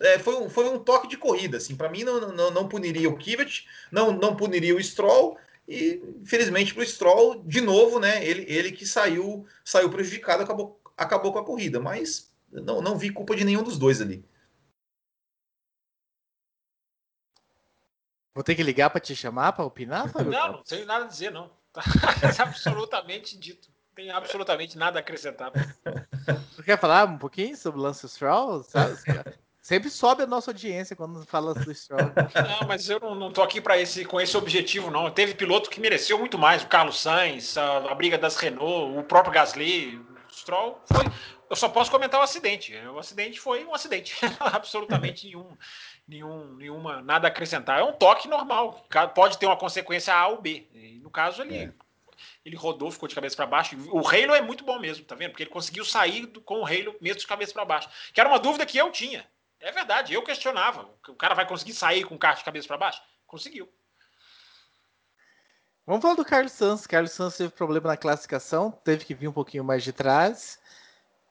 é, foi, um, foi um toque de corrida, assim. Para mim, não, não, não puniria o Kivet, não, não puniria o Stroll e, infelizmente, para o Stroll, de novo, né? Ele, ele que saiu, saiu prejudicado, acabou, acabou com a corrida, mas não, não vi culpa de nenhum dos dois ali. Vou ter que ligar para te chamar para opinar, Fábio? Não, não tenho nada a dizer, não. Tá absolutamente dito. Não tem absolutamente nada a acrescentar. Você quer falar um pouquinho sobre o Lance Stroll? Sempre sobe a nossa audiência quando fala do Stroll. Não, mas eu não, não tô aqui para esse com esse objetivo, não. Teve piloto que mereceu muito mais. O Carlos Sainz, a, a briga das Renault, o próprio Gasly. O Stroll foi. Eu só posso comentar o acidente. O acidente foi um acidente. Absolutamente nenhum, nenhum, nenhuma, nada a acrescentar. É um toque normal. Pode ter uma consequência A ou B. E no caso, ele. É ele rodou, ficou de cabeça para baixo. O Halo é muito bom mesmo, tá vendo? Porque ele conseguiu sair do, com o Halo mesmo de cabeça para baixo. Que era uma dúvida que eu tinha. É verdade, eu questionava. O cara vai conseguir sair com o carro de cabeça para baixo? Conseguiu. Vamos falar do Carlos Santos. Carlos Santos teve problema na classificação, teve que vir um pouquinho mais de trás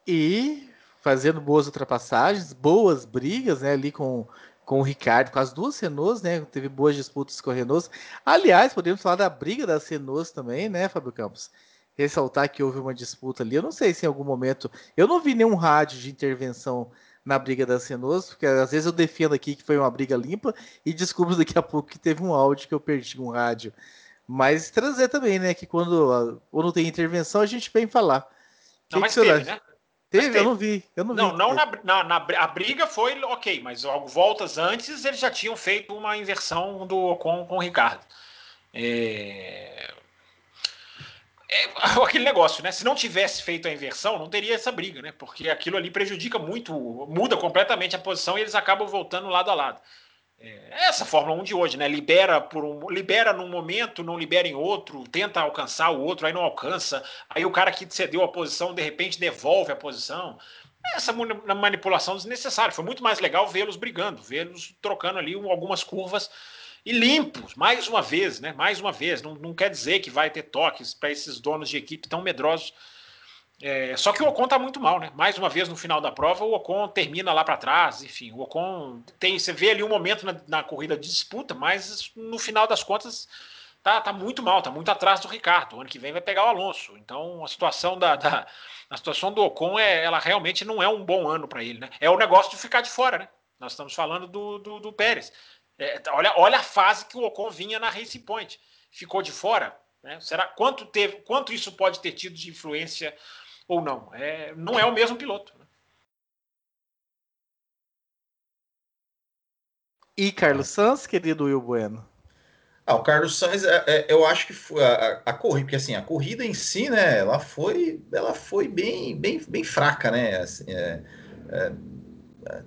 e fazendo boas ultrapassagens, boas brigas, né, ali com, com o Ricardo, com as duas Renaults, né, teve boas disputas com a Renault. Aliás, podemos falar da briga das Renaults também, né, Fábio Campos? Ressaltar que houve uma disputa ali. Eu não sei se em algum momento, eu não vi nenhum rádio de intervenção na briga das Renaults, porque às vezes eu defendo aqui que foi uma briga limpa e descubro daqui a pouco que teve um áudio que eu perdi um rádio. Mas trazer também, né, que quando, quando tem intervenção a gente vem falar. Não, que mas que teve, né? Teve? teve? Eu não vi. Eu não, não, vi. não na, na, na, a briga foi ok, mas voltas antes eles já tinham feito uma inversão do com, com o Ricardo. É, é, aquele negócio, né? Se não tivesse feito a inversão, não teria essa briga, né? Porque aquilo ali prejudica muito, muda completamente a posição e eles acabam voltando lado a lado. É essa Fórmula 1 de hoje, né? Libera por um, libera num momento, não libera em outro, tenta alcançar o outro, aí não alcança. Aí o cara que cedeu a posição, de repente devolve a posição. Essa manipulação desnecessária. Foi muito mais legal vê-los brigando, vê-los trocando ali algumas curvas e limpos, mais uma vez, né? Mais uma vez, não, não quer dizer que vai ter toques para esses donos de equipe tão medrosos. É, só que o Ocon tá muito mal, né? Mais uma vez no final da prova, o Ocon termina lá para trás, enfim, o Ocon tem, você vê ali um momento na, na, corrida de disputa, mas no final das contas tá, tá muito mal, tá muito atrás do Ricardo. O ano que vem vai pegar o Alonso. Então a situação da, da a situação do Ocon é, ela realmente não é um bom ano para ele, né? É o negócio de ficar de fora, né? Nós estamos falando do, do, do Pérez. É, olha, olha a fase que o Ocon vinha na Race Point. Ficou de fora. Né? Será quanto teve, quanto isso pode ter tido de influência ou não? É, não é o mesmo piloto. Né? E Carlos Sanz, querido Will Bueno? Ah, o Carlos Sainz, é, é, eu acho que foi a, a, corrida, porque assim, a corrida em si, né, ela foi, ela foi bem, bem, bem fraca, né, assim, é, é, é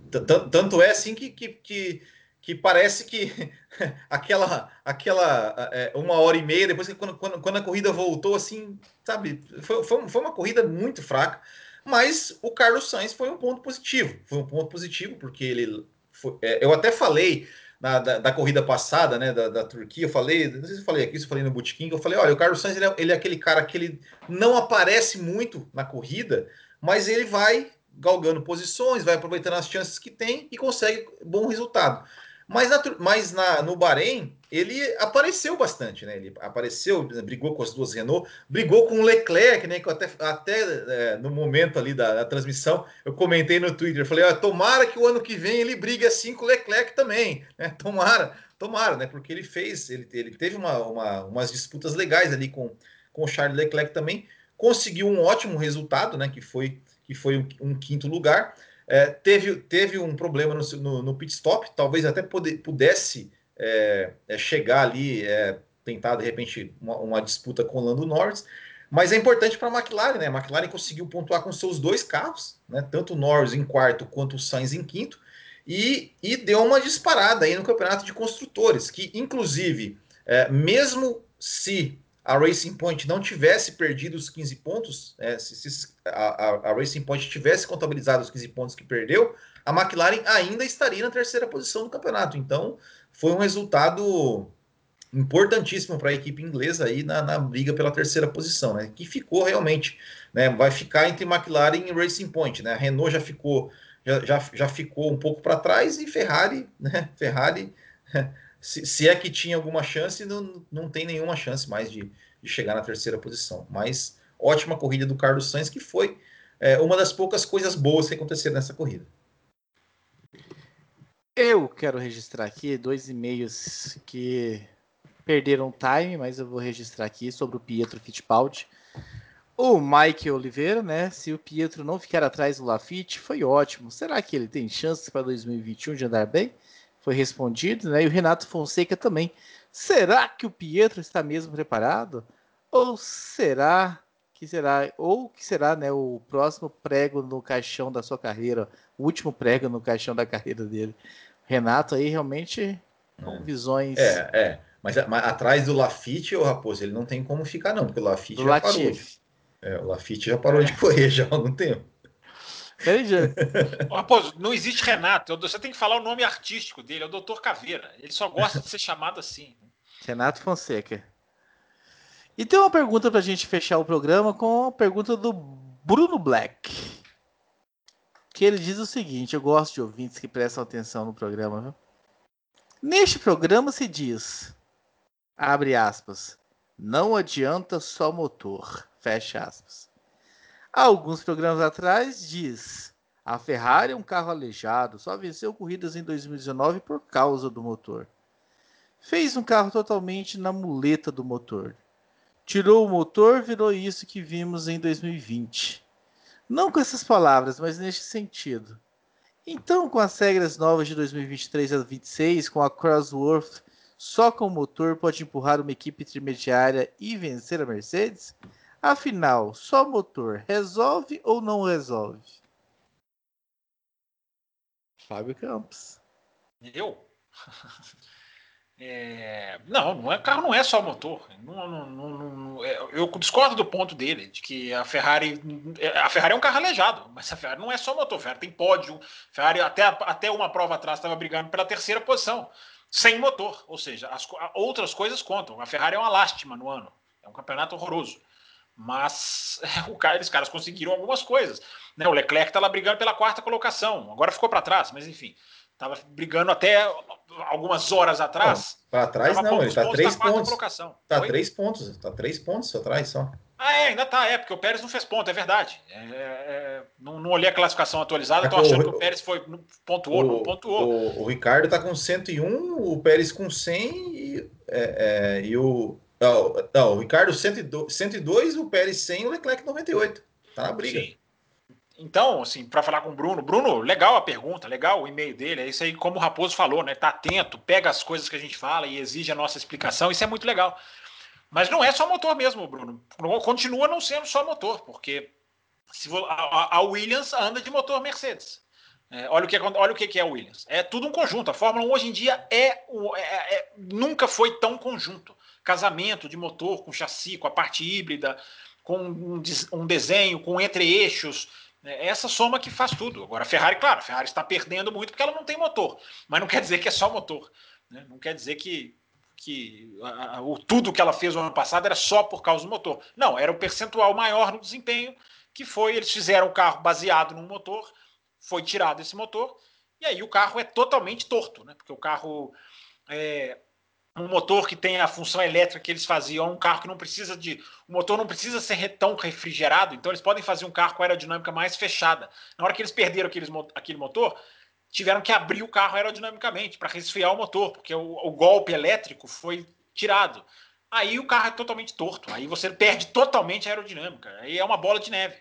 tanto é assim que, que, que que parece que aquela aquela é, uma hora e meia depois que quando, quando, quando, a corrida voltou assim sabe foi, foi, foi, uma corrida muito fraca mas o Carlos Sainz foi um ponto positivo foi um ponto positivo porque ele foi, é, eu até falei na, da, da, corrida passada né da, da, Turquia eu falei não sei se eu falei aqui se eu falei no Bootkin eu falei olha o Carlos Sainz ele é, ele é aquele cara que ele não aparece muito na corrida mas ele vai galgando posições vai aproveitando as chances que tem e consegue bom resultado mas, na, mas na, no Bahrein, ele apareceu bastante, né? Ele apareceu, brigou com as duas Renault, brigou com o Leclerc, né? Que até, até é, no momento ali da, da, transmissão, eu comentei no Twitter, falei, ó, tomara que o ano que vem ele brigue assim com o Leclerc também, né? Tomara, tomara, né? Porque ele fez, ele, ele teve uma, uma, umas disputas legais ali com, com o Charles Leclerc também, conseguiu um ótimo resultado, né? Que foi, que foi um, um quinto lugar. É, teve, teve um problema no, no, no, pit stop, talvez até poder, pudesse é, é, chegar ali, é, tentar de repente uma, uma, disputa com o Lando Norris, mas é importante para a McLaren, né? A McLaren conseguiu pontuar com seus dois carros, né? tanto o Norris em quarto quanto o Sainz em quinto, e, e deu uma disparada aí no campeonato de construtores, que inclusive, é, mesmo se a Racing Point não tivesse perdido os 15 pontos, é, se, se a, a, Racing Point tivesse contabilizado os 15 pontos que perdeu, a McLaren ainda estaria na terceira posição do campeonato. Então, foi um resultado importantíssimo para a equipe inglesa aí na, na, briga pela terceira posição, né? Que ficou realmente, né? Vai ficar entre McLaren e Racing Point, né? A Renault já ficou já, já, já ficou um pouco para trás e Ferrari, né? Ferrari, se, se, é que tinha alguma chance, não, não tem nenhuma chance mais de, de chegar na terceira posição. Mas ótima corrida do Carlos Sainz, que foi é, uma das poucas coisas boas que aconteceram nessa corrida. Eu quero registrar aqui dois e-mails que perderam time, mas eu vou registrar aqui sobre o Pietro Fittipaldi. O Mike Oliveira, né? Se o Pietro não ficar atrás do Lafitte, foi ótimo. Será que ele tem chances para 2021 de andar bem? Foi respondido, né? E o Renato Fonseca também. Será que o Pietro está mesmo preparado? Ou será que será ou que será, né, o próximo prego no caixão da sua carreira, o último prego no caixão da carreira dele? Renato aí realmente com visões. É, é. Mas, mas, atrás do Lafitte, o Raposo, ele não tem como ficar, não, porque o Lafitte já Latif. parou. É, o Lafitte já parou é. de correr já há algum tempo. Raposo, não existe Renato. Você tem que falar o nome artístico dele, é o Doutor Caveira. Ele só gosta de ser chamado assim. Renato Fonseca. E tem uma pergunta para a gente fechar o programa com a pergunta do Bruno Black. Que ele diz o seguinte: eu gosto de ouvintes que prestam atenção no programa. Viu? Neste programa se diz Abre aspas. Não adianta só motor. Fecha aspas. Alguns programas atrás diz: a Ferrari é um carro aleijado, só venceu corridas em 2019 por causa do motor. Fez um carro totalmente na muleta do motor. Tirou o motor, virou isso que vimos em 2020. Não com essas palavras, mas neste sentido. Então, com as regras novas de 2023 a 26, com a Crossworth só com o motor pode empurrar uma equipe intermediária e vencer a Mercedes? Afinal, só motor resolve ou não resolve? Fábio Campos. Eu? É... Não, não é, carro não é só motor. Não, não, não, é, eu discordo do ponto dele, de que a Ferrari. A Ferrari é um carro aleijado, mas a Ferrari não é só motor. A Ferrari tem pódio. A Ferrari, até, até uma prova atrás, estava brigando pela terceira posição sem motor, ou seja, as outras coisas contam. A Ferrari é uma lástima no ano, é um campeonato horroroso. Mas o cara, eles caras conseguiram algumas coisas. Né? O Leclerc está lá brigando pela quarta colocação, agora ficou para trás, mas enfim, estava brigando até algumas horas atrás. Para trás não, ele está três pontos. Está três pontos, está três pontos atrás só. Ah, é, ainda tá, é, porque o Pérez não fez ponto, é verdade. É, é, não, não, olhei a classificação atualizada, estou achando o, que o Pérez foi pontuou, o, não pontuou. O, o Ricardo tá com 101, o Pérez com 100 e, é, é, e o. Não, não, o Ricardo 102, 102, o Pérez 100 e o Leclerc 98. Tá na briga. Sim. Então, assim, para falar com o Bruno, Bruno, legal a pergunta, legal o e-mail dele, é isso aí, como o Raposo falou, né? Tá atento, pega as coisas que a gente fala e exige a nossa explicação, isso é muito legal. Mas não é só motor mesmo, Bruno. Continua não sendo só motor, porque se a, Williams anda de motor Mercedes. É, olha o que olha o que é a Williams. É tudo um conjunto. A Fórmula 1 hoje em dia é, é, é, nunca foi tão conjunto. Casamento de motor com chassi, com a parte híbrida, com um, um desenho, com entre-eixos. É essa soma que faz tudo. Agora, a Ferrari, claro, a Ferrari está perdendo muito porque ela não tem motor. Mas não quer dizer que é só motor. Né? Não quer dizer que que a, o tudo que ela fez no ano passado era só por causa do motor. Não, era o percentual maior no desempenho, que foi, eles fizeram o carro baseado num motor, foi tirado esse motor, e aí o carro é totalmente torto, né? Porque o carro é um motor que tem a função elétrica que eles faziam, um carro que não precisa de. O motor não precisa ser tão refrigerado, então eles podem fazer um carro com aerodinâmica mais fechada. Na hora que eles perderam aqueles, aquele motor, tiveram que abrir o carro aerodinamicamente para resfriar o motor, porque o, o, golpe elétrico foi tirado. Aí o carro é totalmente torto, aí você perde totalmente a aerodinâmica, aí é uma bola de neve.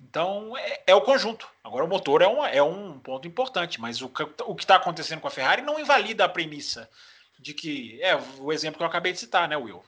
Então é, é o conjunto. Agora o motor é, uma, é um ponto importante, mas o, o que está acontecendo com a Ferrari não invalida a premissa de que é o exemplo que eu acabei de citar, né, Will?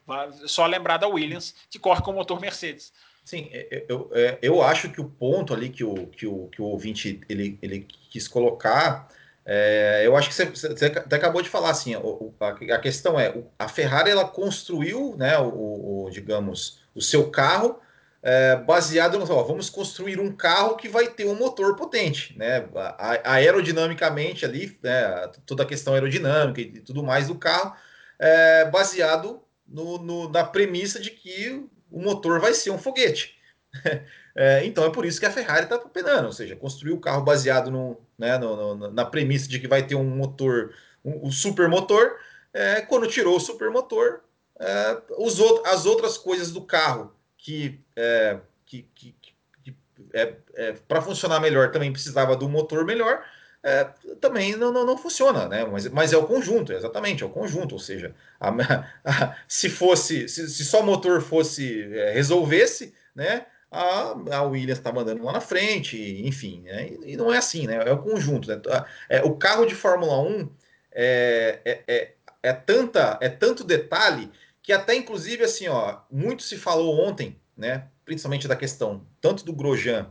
Só lembrar da Williams que corre com o motor Mercedes. Sim, é, é, eu, é, eu acho que o ponto ali que o, que o, que o ouvinte ele, ele quis colocar É, eu acho que você, você, até acabou de falar assim, a, a, questão é, a Ferrari ela construiu, né, o, o digamos, o seu carro é, baseado no, ó, vamos construir um carro que vai ter um motor potente, né, a, aerodinamicamente ali, né, toda a questão aerodinâmica e tudo mais do carro, é, baseado no, no, na premissa de que o motor vai ser um foguete. É, então é por isso que a Ferrari está penando, ou seja, construiu o carro baseado no, né, no, na premissa de que vai ter um motor, um, um super motor. É, quando tirou o super motor, é, os as outras coisas do carro que, é, que, que, que é, é, para funcionar melhor também precisava do motor melhor. É, também não, não, não, funciona, né? Mas, mas é o conjunto, exatamente, é o conjunto. Ou seja, a, a, se fosse, se, se só o motor fosse resolvesse, né? a, a Williams está mandando lá na frente, enfim, né? e, e, não é assim, né? É o conjunto. Né? É, o carro de Fórmula 1 é, é, é, é, tanta, é tanto detalhe que até inclusive assim, ó, muito se falou ontem, né? Principalmente da questão tanto do Grosjean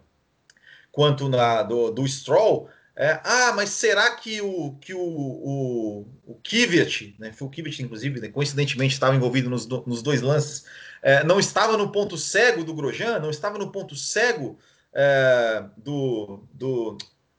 quanto na, do, do Stroll. É, ah, mas será que o que o, o, o né? Foi o Kvyat, inclusive, né? coincidentemente estava envolvido nos, nos dois lances é, não estava no ponto cego do Grosjean, não estava no ponto cego é, do, do,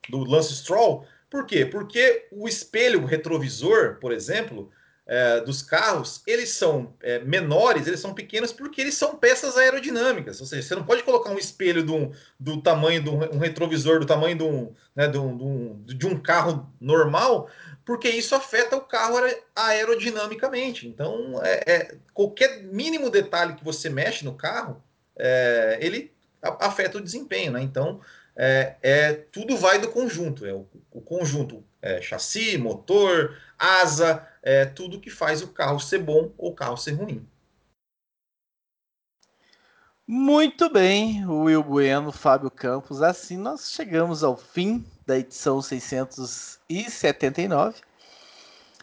do Lance Stroll. Por quê? Porque o espelho retrovisor, por exemplo, é, dos carros, eles são é, menores, eles são pequenos porque eles são peças aerodinâmicas. Ou seja, você não pode colocar um espelho do, do tamanho de um, retrovisor do tamanho de um, né, de, um, de um carro normal, porque isso afeta o carro aerodinamicamente. Então, é, é qualquer mínimo detalhe que você mexe no carro, é, ele afeta o desempenho, né? Então, é, é, tudo vai do conjunto. É o, o conjunto é chassi, motor, asa, é tudo que faz o carro ser bom ou o carro ser ruim. Muito bem, Will Bueno, Fábio Campos. Assim nós chegamos ao fim da edição 679.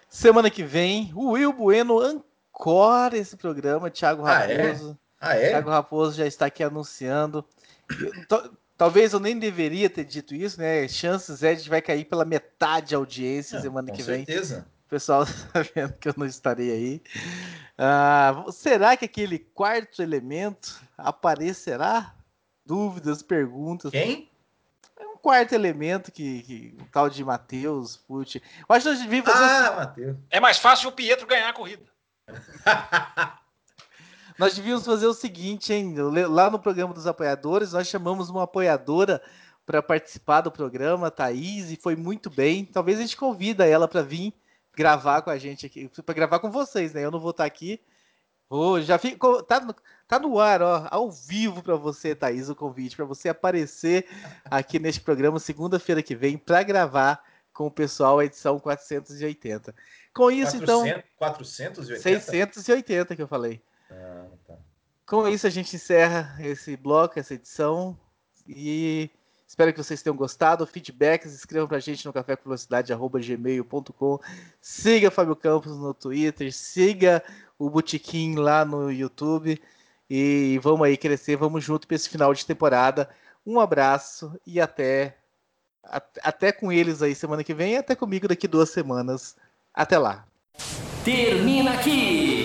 Semana que vem, o Will Bueno ancora esse programa. Thiago Raposo. Ah, é? Ah, é? Thiago Raposo já está aqui anunciando. Talvez eu nem deveria ter dito isso, né? Chances é de vai cair pela metade a audiência semana que vem. Com certeza. O pessoal está vendo que eu não estarei aí. Ah, será que aquele quarto elemento aparecerá? Dúvidas, perguntas. Quem? É um quarto elemento que, que o tal de Matheus Pucci. Eu acho que nós devíamos fazer. Ah, assim... Matheus. É mais fácil o Pietro ganhar a corrida. nós devíamos fazer o seguinte, hein? Lá no programa dos apoiadores, nós chamamos uma apoiadora para participar do programa, Thaís, e foi muito bem. Talvez a gente convida ela para vir gravar com a gente aqui, para gravar com vocês, né? Eu não vou estar aqui. Oh, já fico, tá, no, tá no ar, ó, ao vivo para você, Thaís, o convite para você aparecer aqui neste programa segunda-feira que vem para gravar com o pessoal a edição 480. Com isso, 400, então. 480? 680 que eu falei. Ah, tá. Com isso, a gente encerra esse bloco, essa edição. E Espero que vocês tenham gostado. Feedbacks, escrevam pra gente no cafévelocidade.gmail.com. Siga Fábio Campos no Twitter, siga o Botequim lá no YouTube. E vamos aí crescer, vamos junto para esse final de temporada. Um abraço e até, até com eles aí semana que vem até comigo daqui duas semanas. Até lá. Termina aqui